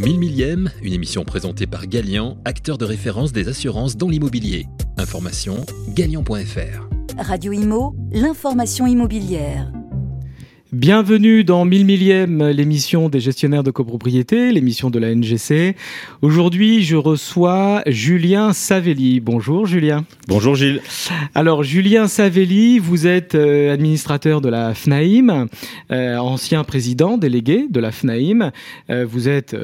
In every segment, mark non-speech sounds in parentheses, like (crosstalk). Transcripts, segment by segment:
1000 millième, une émission présentée par Galian, acteur de référence des assurances dans l'immobilier. Information galian.fr. Radio Imo, l'information immobilière. Bienvenue dans 1000 millième, l'émission des gestionnaires de copropriété, l'émission de la NGC. Aujourd'hui, je reçois Julien Savelli. Bonjour Julien. Bonjour Gilles. Alors Julien Savelli, vous êtes euh, administrateur de la FNAIM, euh, ancien président délégué de la FNAIM. Euh, vous êtes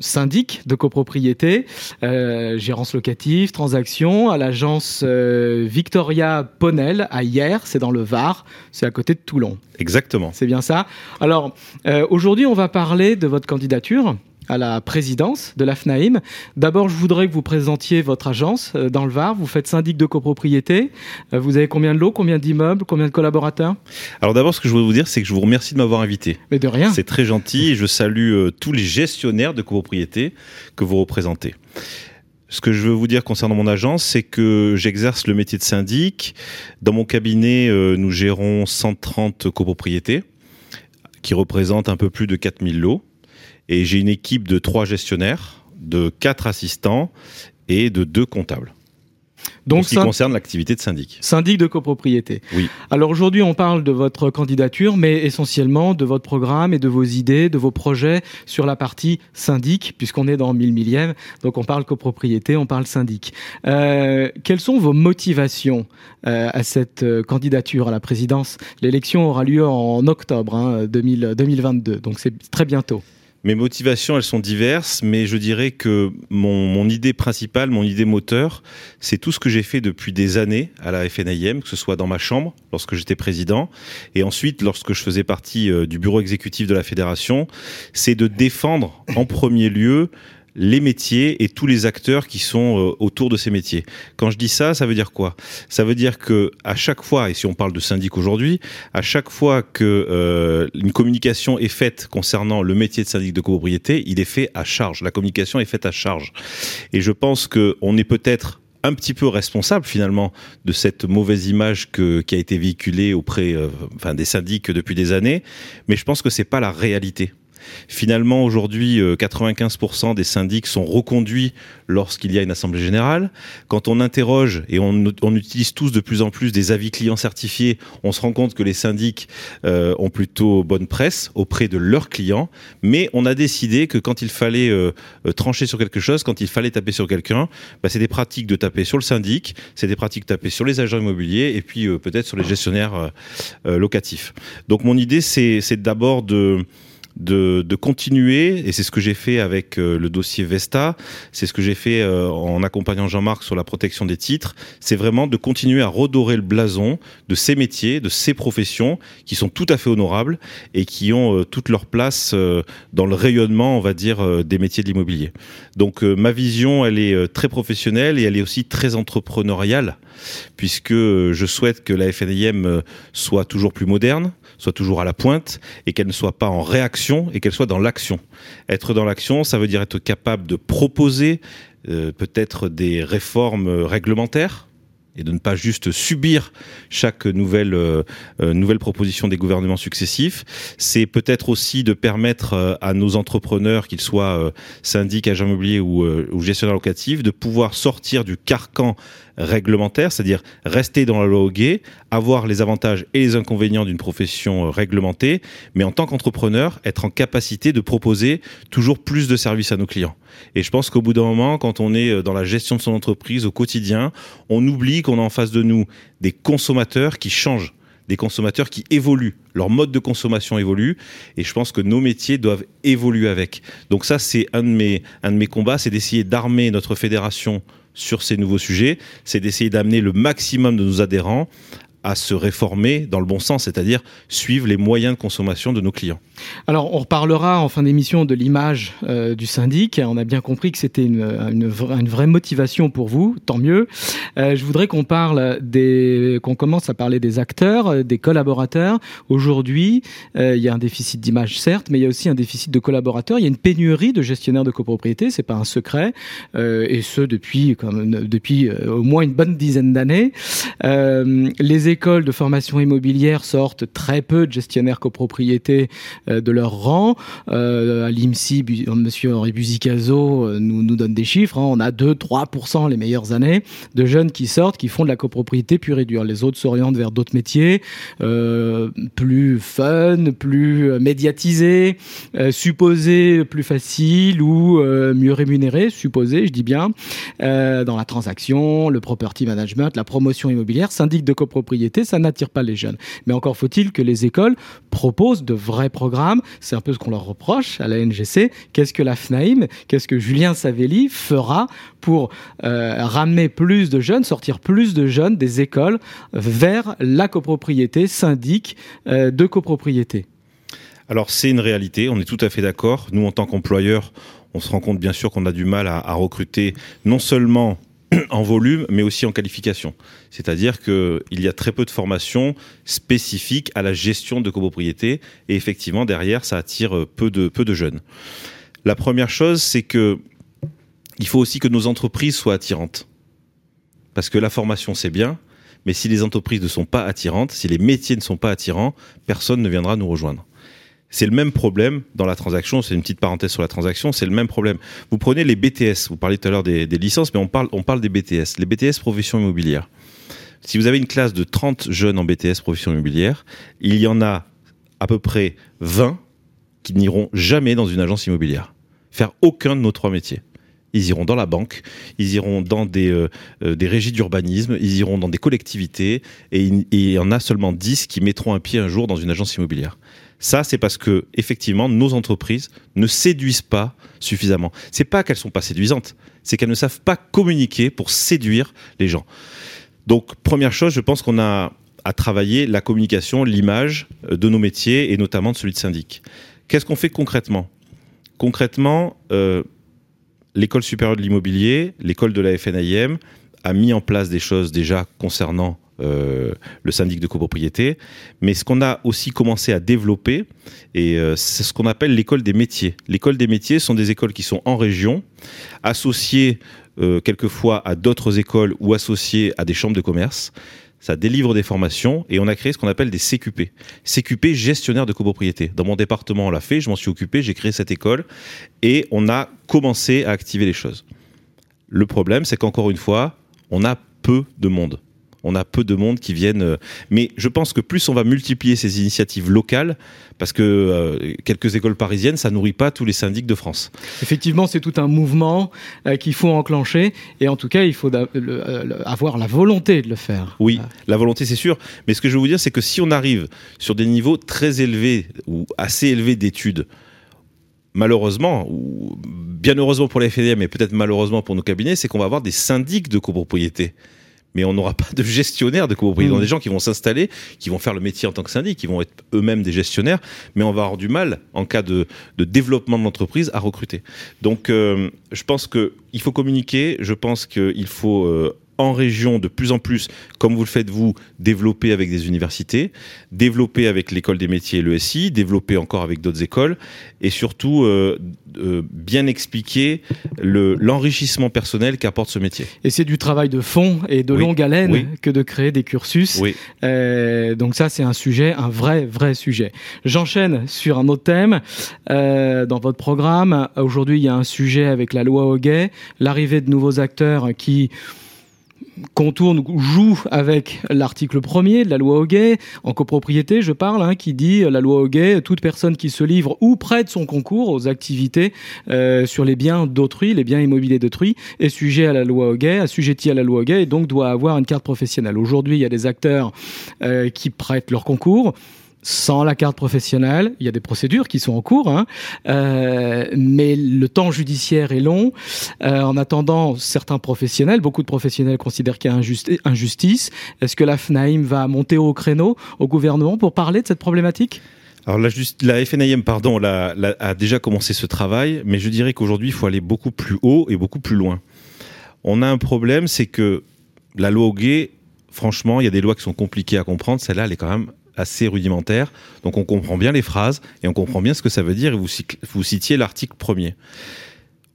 syndic de copropriété, gérance locative, transaction à l'agence Victoria Ponel à Hier, c'est dans le Var, c'est à côté de Toulon. Exactement. C'est bien ça. Alors, euh, aujourd'hui, on va parler de votre candidature à la présidence de la FNAIM. D'abord, je voudrais que vous présentiez votre agence euh, dans le Var. Vous faites syndic de copropriété. Euh, vous avez combien de lots, combien d'immeubles, combien de collaborateurs? Alors d'abord, ce que je voudrais vous dire, c'est que je vous remercie de m'avoir invité. Mais de rien. C'est très gentil et je salue tous les gestionnaires de copropriété que vous représentez. Ce que je veux vous dire concernant mon agence, c'est que j'exerce le métier de syndic. Dans mon cabinet, nous gérons 130 copropriétés qui représentent un peu plus de 4000 lots. Et j'ai une équipe de trois gestionnaires, de quatre assistants et de deux comptables. Donc, ce qui concerne l'activité de syndic. Syndic de copropriété. Oui. Alors aujourd'hui, on parle de votre candidature, mais essentiellement de votre programme et de vos idées, de vos projets sur la partie syndic, puisqu'on est dans 1000 millième. Donc on parle copropriété, on parle syndic. Euh, quelles sont vos motivations euh, à cette euh, candidature à la présidence? L'élection aura lieu en octobre hein, 2022, donc c'est très bientôt. Mes motivations, elles sont diverses, mais je dirais que mon, idée principale, mon idée moteur, c'est tout ce que j'ai fait depuis des années à la FNIM, que ce soit dans ma chambre, lorsque j'étais président, et ensuite lorsque je faisais partie euh, du bureau exécutif de la fédération, c'est de défendre en premier lieu les métiers et tous les acteurs qui sont euh, autour de ces métiers. Quand je dis ça, ça veut dire quoi? Ça veut dire que à chaque fois, et si on parle de syndic aujourd'hui, à chaque fois que euh, une communication est faite concernant le métier de syndic de copropriété, il est fait à charge. La communication est faite à charge. Et je pense que on est peut-être un petit peu responsable finalement de cette mauvaise image qui a été véhiculée auprès euh, des syndics depuis des années, mais je pense que c'est pas la réalité. Finalement, aujourd'hui, 95% euh, des syndics sont reconduits lorsqu'il y a une assemblée générale. Quand on interroge et on, utilise tous de plus en plus des avis clients certifiés, on se rend compte que les syndics euh, ont plutôt bonne presse auprès de leurs clients. Mais on a décidé que quand il fallait euh, trancher sur quelque chose, quand il fallait taper sur quelqu'un, bah, c'est des pratiques de taper sur le syndic, c'est des pratiques de taper sur les agents immobiliers et puis peut-être sur les gestionnaires locatifs. Donc mon idée, c'est d'abord de de, de continuer, et c'est ce que j'ai fait avec euh, le dossier Vesta, c'est ce que j'ai fait euh, en accompagnant Jean-Marc sur la protection des titres, c'est vraiment de continuer à redorer le blason de ces métiers, de ces professions qui sont tout à fait honorables et qui ont euh, toute leur place dans le rayonnement, on va dire, des métiers de l'immobilier. Donc ma vision, elle est très professionnelle et elle est aussi très entrepreneuriale, puisque je souhaite que la FNIM soit toujours plus moderne, soit toujours à la pointe et qu'elle ne soit pas en réaction et qu'elle soit dans l'action. Être dans l'action, ça veut dire être capable de proposer euh, peut-être des réformes réglementaires et de ne pas juste subir chaque nouvelle euh, euh, nouvelle proposition des gouvernements successifs. C'est peut-être aussi de permettre euh, à nos entrepreneurs, qu'ils soient syndics, agents immobiliers ou, ou gestionnaires locatifs, de pouvoir sortir du carcan réglementaire, c'est-à-dire rester dans la loi au guet, avoir les avantages et les inconvénients d'une profession réglementée, mais en tant qu'entrepreneur, être en capacité de proposer toujours plus de services à nos clients. Et je pense qu'au bout d'un moment, quand on est dans la gestion de son entreprise au quotidien, on oublie qu'on a en face de nous des consommateurs qui changent des consommateurs qui évoluent, leur mode de consommation évolue, et je pense que nos métiers doivent évoluer avec. Donc ça, c'est un de mes, un de mes combats, c'est d'essayer d'armer notre fédération sur ces nouveaux sujets, c'est d'essayer d'amener le maximum de nos adhérents à se réformer dans le bon sens, c'est-à-dire suivre les moyens de consommation de nos clients. Alors, on reparlera en fin d'émission de l'image euh, du syndic. On a bien compris que c'était une, une, vraie motivation pour vous, tant mieux. Euh, je voudrais qu'on parle des, qu'on commence à parler des acteurs, euh, des collaborateurs. Aujourd'hui, il y a un déficit d'image, certes, mais il y a aussi un déficit de collaborateurs. Il y a une pénurie de gestionnaires de copropriété, c'est pas un secret, et ce depuis, comme, depuis au moins une bonne dizaine d'années. les écoles de formation immobilière sortent très peu de gestionnaires copropriétés de leur rang. à l'IMSI, Monsieur Henri Buzicazo nous, nous donne des chiffres. Hein. On a 2-3% les meilleures années de jeunes qui sortent, qui font de la copropriété pure et dure. Les autres s'orientent vers d'autres métiers, plus fun, plus médiatisés, supposés plus faciles ou mieux rémunérés, supposés, je dis bien, dans la transaction, le property management, la promotion immobilière, syndic de copropriété, ça n'attire pas les jeunes. Mais encore faut-il que les écoles proposent de vrais programmes. C'est un peu ce qu'on leur reproche à la NGC. Qu'est-ce que la FNAIM, qu'est-ce que Julien Savelli fera pour euh, ramener plus de jeunes, sortir plus de jeunes des écoles vers la copropriété, syndic euh, de copropriété? Alors c'est une réalité, on est tout à fait d'accord. Nous, en tant qu'employeurs, on se rend compte bien sûr qu'on a du mal à, à recruter non seulement (clears throat) en volume, mais aussi en qualification. C'est-à-dire qu'il y a très peu de formations spécifiques à la gestion de copropriété, et effectivement, derrière, ça attire peu de, peu de jeunes. La première chose, c'est que il faut aussi que nos entreprises soient attirantes. Parce que la formation, c'est bien, mais si les entreprises ne sont pas attirantes, si les métiers ne sont pas attirants, personne ne viendra nous rejoindre. C'est le même problème dans la transaction. C'est une petite parenthèse sur la transaction. C'est le même problème. Vous prenez les BTS. Vous parliez tout à l'heure des, licences, mais on parle, on parle des BTS. Les BTS profession immobilière. Si vous avez une classe de 30 jeunes en BTS profession immobilière, il y en a à peu près 20 qui n'iront jamais dans une agence immobilière. Faire aucun de nos trois métiers. Ils iront dans la banque, ils iront dans des, euh, euh, des régies d'urbanisme, ils iront dans des collectivités, et il y en a seulement 10 qui mettront un pied un jour dans une agence immobilière. Ça, c'est parce que effectivement, nos entreprises ne séduisent pas suffisamment. C'est pas qu'elles sont pas séduisantes, c'est qu'elles ne savent pas communiquer pour séduire les gens. Donc, première chose, je pense qu'on a à travailler la communication, l'image euh, de nos métiers et notamment de celui de syndic. Qu'est-ce qu'on fait concrètement? Concrètement, euh, l'école supérieure de l'immobilier, l'école de la FNIM a mis en place des choses déjà concernant euh, le syndic de copropriété. Mais ce qu'on a aussi commencé à développer, et euh, c'est ce qu'on appelle l'école des métiers. L'école des métiers sont des écoles qui sont en région, associées euh, quelquefois à d'autres écoles ou associées à des chambres de commerce. Ça délivre des formations et on a créé ce qu'on appelle des CQP. CQP, gestionnaire de copropriété. Dans mon département, on l'a fait, je m'en suis occupé, j'ai créé cette école et on a commencé à activer les choses. Le problème, c'est qu'encore une fois, on a peu de monde on a peu de monde qui viennent. Euh, mais je pense que plus on va multiplier ces initiatives locales, parce que euh, quelques écoles parisiennes, ça nourrit pas tous les syndics de France. Effectivement, c'est tout un mouvement euh, qu'il faut enclencher, et en tout cas, il faut avoir la volonté de le faire. Oui, la volonté, c'est sûr. Mais ce que je veux vous dire, c'est que si on arrive sur des niveaux très élevés ou assez élevés d'études, malheureusement, ou bien heureusement pour les FDM, mais peut-être malheureusement pour nos cabinets, c'est qu'on va avoir des syndics de copropriété mais on n'aura pas de gestionnaire de copropriété. Mmh. Des gens qui vont s'installer, qui vont faire le métier en tant que syndic, qui vont être eux-mêmes des gestionnaires, mais on va avoir du mal, en cas de, de développement de l'entreprise, à recruter. Donc, euh, je pense qu'il faut communiquer, je pense qu'il faut euh, en région de plus en plus, comme vous le faites vous, développer avec des universités, développer avec l'école des métiers et l'ESI, développer encore avec d'autres écoles, et surtout euh, euh, bien expliquer l'enrichissement personnel qu'apporte ce métier. Et c'est du travail de fond et de longue haleine que de créer des cursus. Oui. Euh, donc ça, c'est un sujet, un vrai, vrai sujet. J'enchaîne sur un autre thème. dans votre programme, aujourd'hui, il y a un sujet avec la loi Hoguet, l'arrivée de nouveaux acteurs qui contourne ou joue avec l'article 1er de la loi Hoguet, en copropriété, je parle, hein, qui dit la loi Hoguet, toute personne qui se livre ou prête son concours aux activités euh, sur les biens d'autrui, les biens immobiliers d'autrui, est sujet à la loi Hoguet, assujetti à la loi Hoguet et donc doit avoir une carte professionnelle. Aujourd'hui, il y a des acteurs euh, qui prêtent leur concours sans la carte professionnelle. Il y a des procédures qui sont en cours, hein. euh, mais le temps judiciaire est long. Euh, en attendant, certains professionnels, beaucoup de professionnels considèrent qu'il y a injustice. Est-ce que la FNAIM va monter au créneau au gouvernement pour parler de cette problématique? Alors la, FNIM pardon, a déjà commencé ce travail, mais je dirais qu'aujourd'hui il faut aller beaucoup plus haut et beaucoup plus loin. On a un problème, c'est que la loi Hoguet, franchement, il y a des lois qui sont compliquées à comprendre. Celle-là, elle est quand même assez rudimentaire. Donc on comprend bien les phrases et on comprend bien ce que ça veut dire. Et vous, vous citiez l'article premier.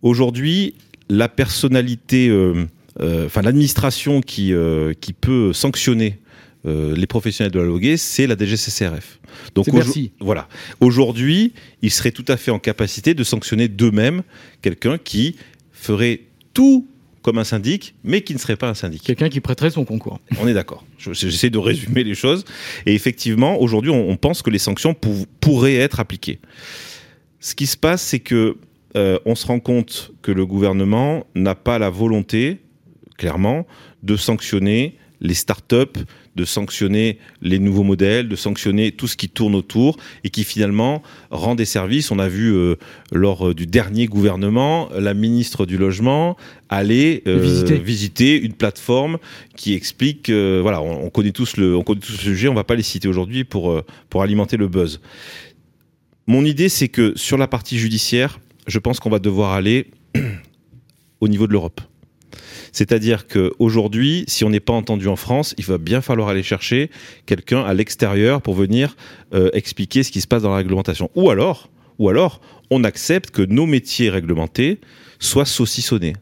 Aujourd'hui, la personnalité, euh, euh, enfin l'administration qui, euh, qui peut sanctionner les professionnels de la loguée, c'est la DGCCRF. Donc merci. voilà. Aujourd'hui, ils seraient tout à fait en capacité de sanctionner d'eux-mêmes quelqu'un qui ferait tout comme un syndic, mais qui ne serait pas un syndic. Quelqu'un qui prêterait son concours. On est d'accord. J'essaie de résumer les choses. Et effectivement, aujourd'hui, on, pense que les sanctions pourraient être appliquées. Ce qui se passe, c'est que euh, on se rend compte que le gouvernement n'a pas la volonté, clairement, de sanctionner les startups, de sanctionner les nouveaux modèles, de sanctionner tout ce qui tourne autour et qui finalement rend des services. On a vu euh, lors du dernier gouvernement la ministre du logement aller euh, visiter. une plateforme qui explique. voilà, on, connaît tous le, on connaît tous le sujet. On va pas les citer aujourd'hui pour pour alimenter le buzz. Mon idée, c'est que sur la partie judiciaire, je pense qu'on va devoir aller (clears throat) au niveau de l'Europe. C'est-à-dire qu'aujourd'hui, si on n'est pas entendu en France, il va bien falloir aller chercher quelqu'un à l'extérieur pour venir euh, expliquer ce qui se passe dans la réglementation. Ou alors, ou alors, on accepte que nos métiers réglementés soient saucissonnés.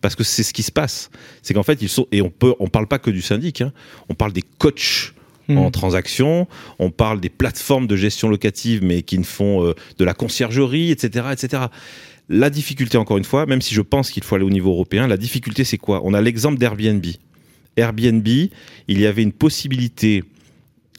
Parce que c'est ce qui se passe. C'est qu'en fait, ils sont, et on peut, on parle pas que du syndic, hein. on parle des coachs hmm. en transaction, on parle des plateformes de gestion locative, mais qui ne font euh, de la conciergerie, etc., etc. La difficulté, encore une fois, même si je pense qu'il faut aller au niveau européen, la difficulté, c'est quoi? On a l'exemple d'Airbnb. Airbnb, il y avait une possibilité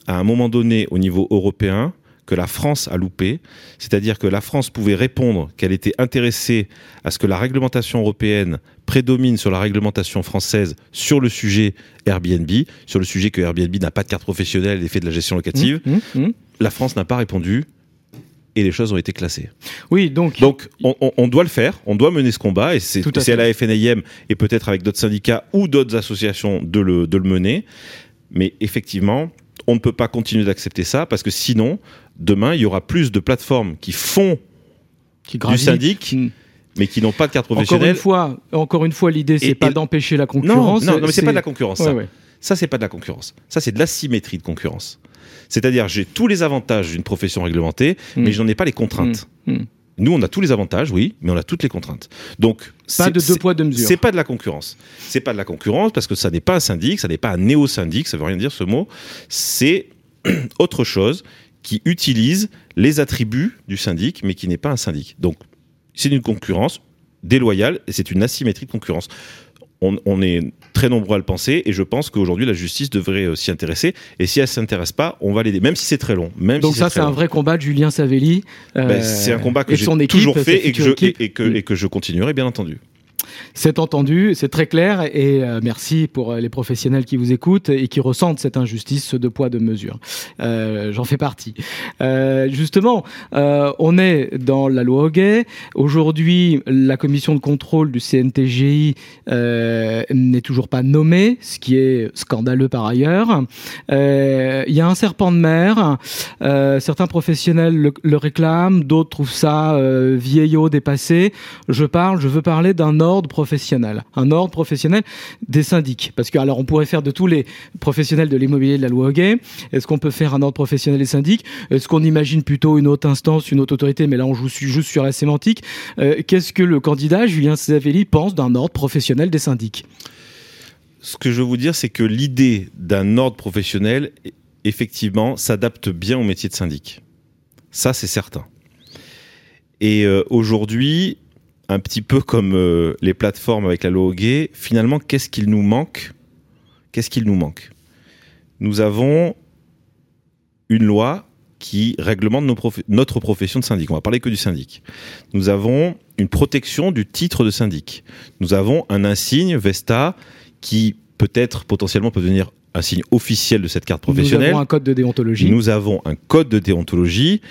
à un moment donné au niveau européen que la France a loupé, c'est-à-dire que la France pouvait répondre qu'elle était intéressée à ce que la réglementation européenne prédomine sur la réglementation française sur le sujet Airbnb, sur le sujet que Airbnb n'a pas de carte professionnelle et fait de la gestion locative. Mmh, mmh, mmh. La France n'a pas répondu et les choses ont été classées. Oui, donc. Donc, on, doit le faire, on doit mener ce combat, et c'est à, la FNIM et peut-être avec d'autres syndicats ou d'autres associations de le, de le mener. Mais effectivement, on ne peut pas continuer d'accepter ça parce que sinon, demain, il y aura plus de plateformes qui font qui du syndic. Mais qui n'ont pas de carte professionnelle. Encore une fois, encore une fois, l'idée c'est pas d'empêcher la concurrence. Non, non, mais c'est pas de la concurrence. Ça, ça c'est pas de la concurrence. Ça, c'est de l'asymétrie de concurrence. C'est-à-dire, j'ai tous les avantages d'une profession réglementée, mais mais n'en ai pas les contraintes. Mm. Mm. Nous, on a tous les avantages, oui, mais on a toutes les contraintes. Donc, pas de deux poids deux mesures. C'est pas de la concurrence. C'est pas de la concurrence parce que ça n'est pas un syndic, ça n'est pas un néo-syndic, ça veut rien dire ce mot. C'est (clears throat) autre chose qui utilise les attributs du syndic, mais qui n'est pas un syndic. Donc, c'est une concurrence déloyale et c'est une asymétrie de concurrence on, est très nombreux à le penser et je pense qu'aujourd'hui la justice devrait euh, s'y intéresser. Et si elle s'intéresse pas on va l'aider. Même si c'est très long. Même donc ça c'est un vrai combat de Julien Savelli ben, c'est un combat que j'ai toujours fait et que je continuerai bien entendu c'est entendu, c'est très clair et euh, merci pour euh, les professionnels qui vous écoutent et qui ressentent cette injustice de poids de mesure. Euh, J'en fais partie. Justement, on est dans la loi Hoguet. Aujourd'hui, la commission de contrôle du CNTGI n'est toujours pas nommée, ce qui est scandaleux par ailleurs. Il y a un serpent de mer. certains professionnels le, le réclament, d'autres trouvent ça vieillot, dépassé. Je parle, je veux parler d'un ordre professionnel, un ordre professionnel des syndics. Parce que alors on pourrait faire de tous les professionnels de l'immobilier de la loi Hoguet. Est-ce qu'on peut faire un ordre professionnel des syndics? Est-ce qu'on imagine plutôt une autre instance, une autre autorité? Mais là on joue juste sur la sémantique. Euh, qu'est-ce que le candidat Julien Savelli pense d'un ordre professionnel des syndics? Ce que je veux vous dire, c'est que l'idée d'un ordre professionnel, effectivement, s'adapte bien au métier de syndic. Ça, c'est certain. Et euh, aujourd'hui, un petit peu comme euh, les plateformes avec la loi gay, finalement, qu'est-ce qu'il nous manque? Qu'est-ce qu'il nous manque? Nous avons une loi qui réglemente notre profession de syndic. On va parler que du syndic. Nous avons une protection du titre de syndic. Nous avons un insigne Vesta qui peut-être potentiellement peut devenir un signe officiel de cette carte professionnelle. Nous avons un code de déontologie. Nous avons un code de déontologie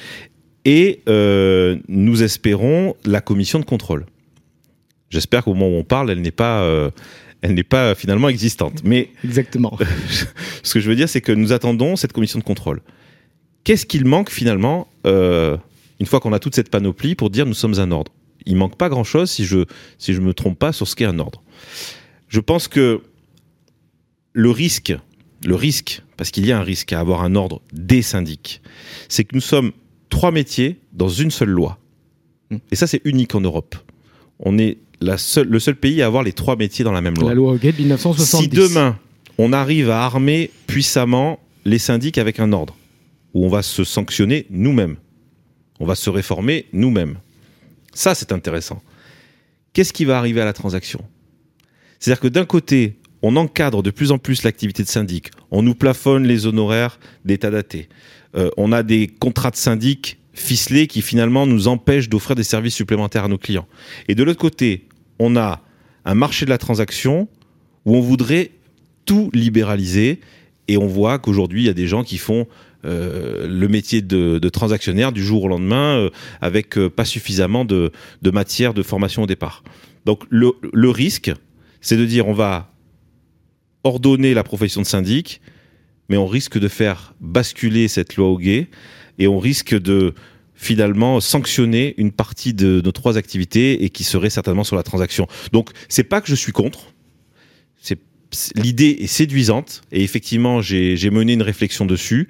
et euh, nous espérons la commission de contrôle. J'espère qu'au moment où on parle, elle n'est pas, euh, elle n'est pas finalement existante. Mais exactement. (laughs) ce que je veux dire, c'est que nous attendons cette commission de contrôle. Qu'est-ce qu'il manque finalement euh, une fois qu'on a toute cette panoplie pour dire nous sommes un ordre? Il manque pas grand-chose si je si je me trompe pas sur ce qu'est un ordre. Je pense que le risque, le risque, parce qu'il y a un risque à avoir un ordre des syndics, c'est que nous sommes trois métiers dans une seule loi. Hmm. Et ça, c'est unique en Europe. On est la seule, le seul pays à avoir les trois métiers dans la même loi. La loi Hoguet de 1970. Si demain, on arrive à armer puissamment les syndics avec un ordre, où on va se sanctionner nous-mêmes. On va se réformer nous-mêmes. Ça, c'est intéressant. Qu'est-ce qui va arriver à la transaction? C'est-à-dire que d'un côté, on encadre de plus en plus l'activité de syndic, on nous plafonne les honoraires d'état daté, euh, on a des contrats de syndic ficelés qui finalement nous empêchent d'offrir des services supplémentaires à nos clients. Et de l'autre côté, on a un marché de la transaction où on voudrait tout libéraliser et on voit qu'aujourd'hui, il y a des gens qui font euh, le métier de, transactionnaire du jour au lendemain euh, avec pas suffisamment de, matière de formation au départ. Donc le, le risque, c'est de dire on va ordonner la profession de syndic, mais on risque de faire basculer cette loi au gay et on risque de finalement sanctionner une partie de nos trois activités et qui serait certainement sur la transaction. Donc c'est pas que je suis contre, l'idée est séduisante et effectivement j'ai mené une réflexion dessus.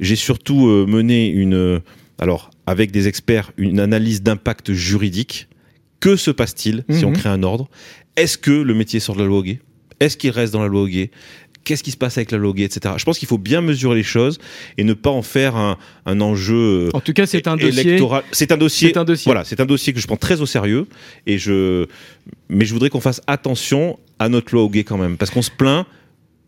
J'ai surtout euh, mené une alors avec des experts une analyse d'impact juridique. Que se passe-t-il si on mhm. crée un ordre? Est-ce que le métier sort de la loi gay Est-ce qu'il reste dans la loi gay qu'est-ce qui se passe avec la loguée, etc. Je pense qu'il faut bien mesurer les choses et ne pas en faire un, enjeu. En tout cas, c'est un dossier. C'est un dossier. C'est un dossier. Voilà, c'est un dossier que je prends très au sérieux et je. Mais je voudrais qu'on fasse attention à notre loi au quand même, parce qu'on se plaint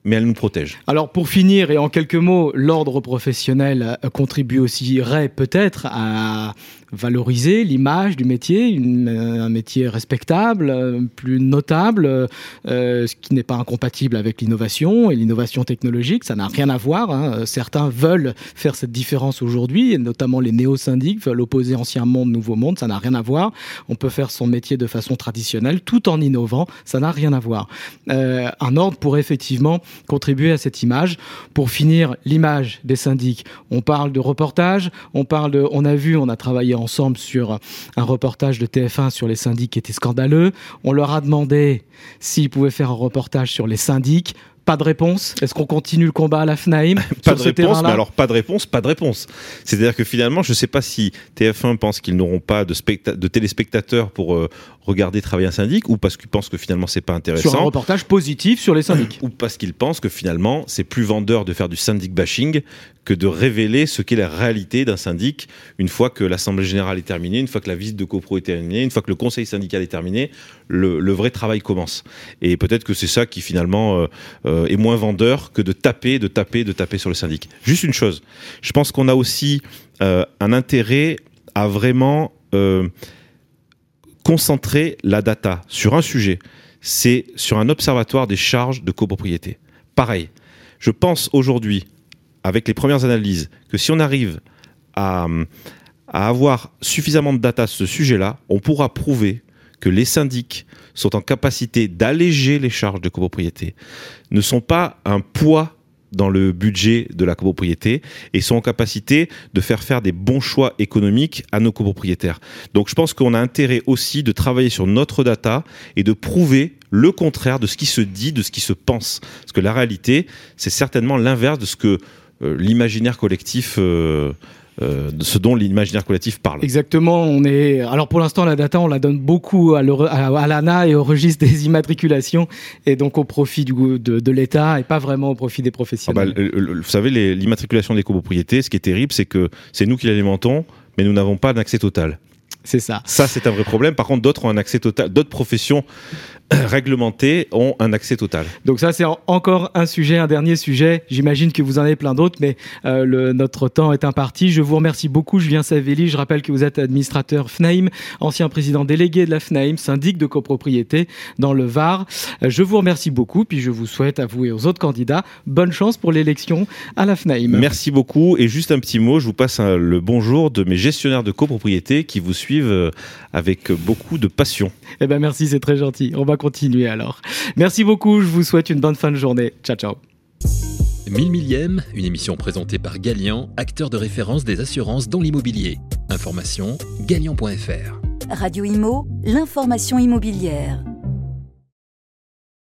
mais elle nous protège. Alors pour finir et en quelques mots, l'ordre professionnel contribue aussi peut-être à valoriser l'image du métier, euh, un métier respectable, euh, plus notable, euh, ce qui n'est pas incompatible avec l'innovation et l'innovation technologique. Ça n'a rien à voir. Hein. Certains veulent faire cette différence aujourd'hui, et notamment les néo-syndics veulent opposer ancien monde, nouveau monde. Ça n'a rien à voir. On peut faire son métier de façon traditionnelle tout en innovant. Ça n'a rien à voir. un ordre pourrait effectivement contribuer à cette image. Pour finir, l'image des syndics. On parle de reportage, on parle de, on a vu, on a travaillé ensemble sur un reportage de TF1 sur les syndics qui était scandaleux. On leur a demandé s'ils pouvaient faire un reportage sur les syndics. Pas de réponse. Est-ce qu'on continue le combat à la FNAIM (laughs) Pas de réponse, mais alors pas de réponse, pas de réponse. C'est-à-dire que finalement, je ne sais pas si TF1 pense qu'ils n'auront pas de, de, téléspectateurs pour euh, regarder travailler un syndic, ou parce qu'ils pensent que finalement c'est pas intéressant. Sur un reportage positif sur les (clears throat) syndics. ou parce qu'ils pensent que finalement c'est plus vendeur de faire du syndic bashing que de révéler ce qu'est la réalité d'un syndic une fois que l'Assemblée Générale est terminée, une fois que la visite de copro est terminée, une fois que le Conseil syndical est terminé, le, vrai travail commence. Et peut-être que c'est ça qui finalement euh, euh, est moins vendeur que de taper, de taper, de taper sur le syndic. Juste une chose, je pense qu'on a aussi euh, un intérêt à vraiment concentrer la data sur un sujet, c'est sur un observatoire des charges de copropriété. Pareil, je pense aujourd'hui avec les premières analyses, que si on arrive à, avoir suffisamment de data sur ce sujet-là, on pourra prouver que les syndics sont en capacité d'alléger les charges de copropriété, ne sont pas un poids dans le budget de la copropriété et sont en capacité de faire faire des bons choix économiques à nos copropriétaires. Donc je pense qu'on a intérêt aussi de travailler sur notre data et de prouver le contraire de ce qui se dit, de ce qui se pense. Parce que la réalité, c'est certainement l'inverse de ce que euh, l'imaginaire collectif euh, euh, de ce dont l'imaginaire collectif parle. Exactement. On est alors pour l'instant la data on la donne beaucoup à, l'ANA et au registre des immatriculations et donc au profit du, de, de l'État et pas vraiment au profit des professionnels. Ah bah, vous savez l'immatriculation des copropriétés, ce qui est terrible, c'est que c'est nous qui l'alimentons, mais nous n'avons pas d'accès total. C'est ça. Ça, c'est un vrai problème. Par contre, d'autres ont un accès total. D'autres professions (coughs) réglementées ont un accès total. Donc ça, c'est encore un sujet, un dernier sujet. J'imagine que vous en avez plein d'autres, mais euh, le, notre temps est imparti. Je vous remercie beaucoup, Julien Savelli. Je rappelle que vous êtes administrateur FNAIM, ancien président délégué de la FNAIM, syndic de copropriété dans le Var. Euh, je vous remercie beaucoup, puis je vous souhaite à vous et aux autres candidats bonne chance pour l'élection à la FNAIM. Merci beaucoup. Et juste un petit mot, je vous passe le bonjour de mes gestionnaires de copropriété qui vous suivent euh, avec beaucoup de passion. Eh ben merci, c'est très gentil. On va continuer alors. Merci beaucoup, je vous souhaite une bonne fin de journée. Ciao ciao. 1000 millième, une émission présentée par Galian, acteur de référence des assurances dans l'immobilier. Information galian.fr. Radio Imo, l'information immobilière.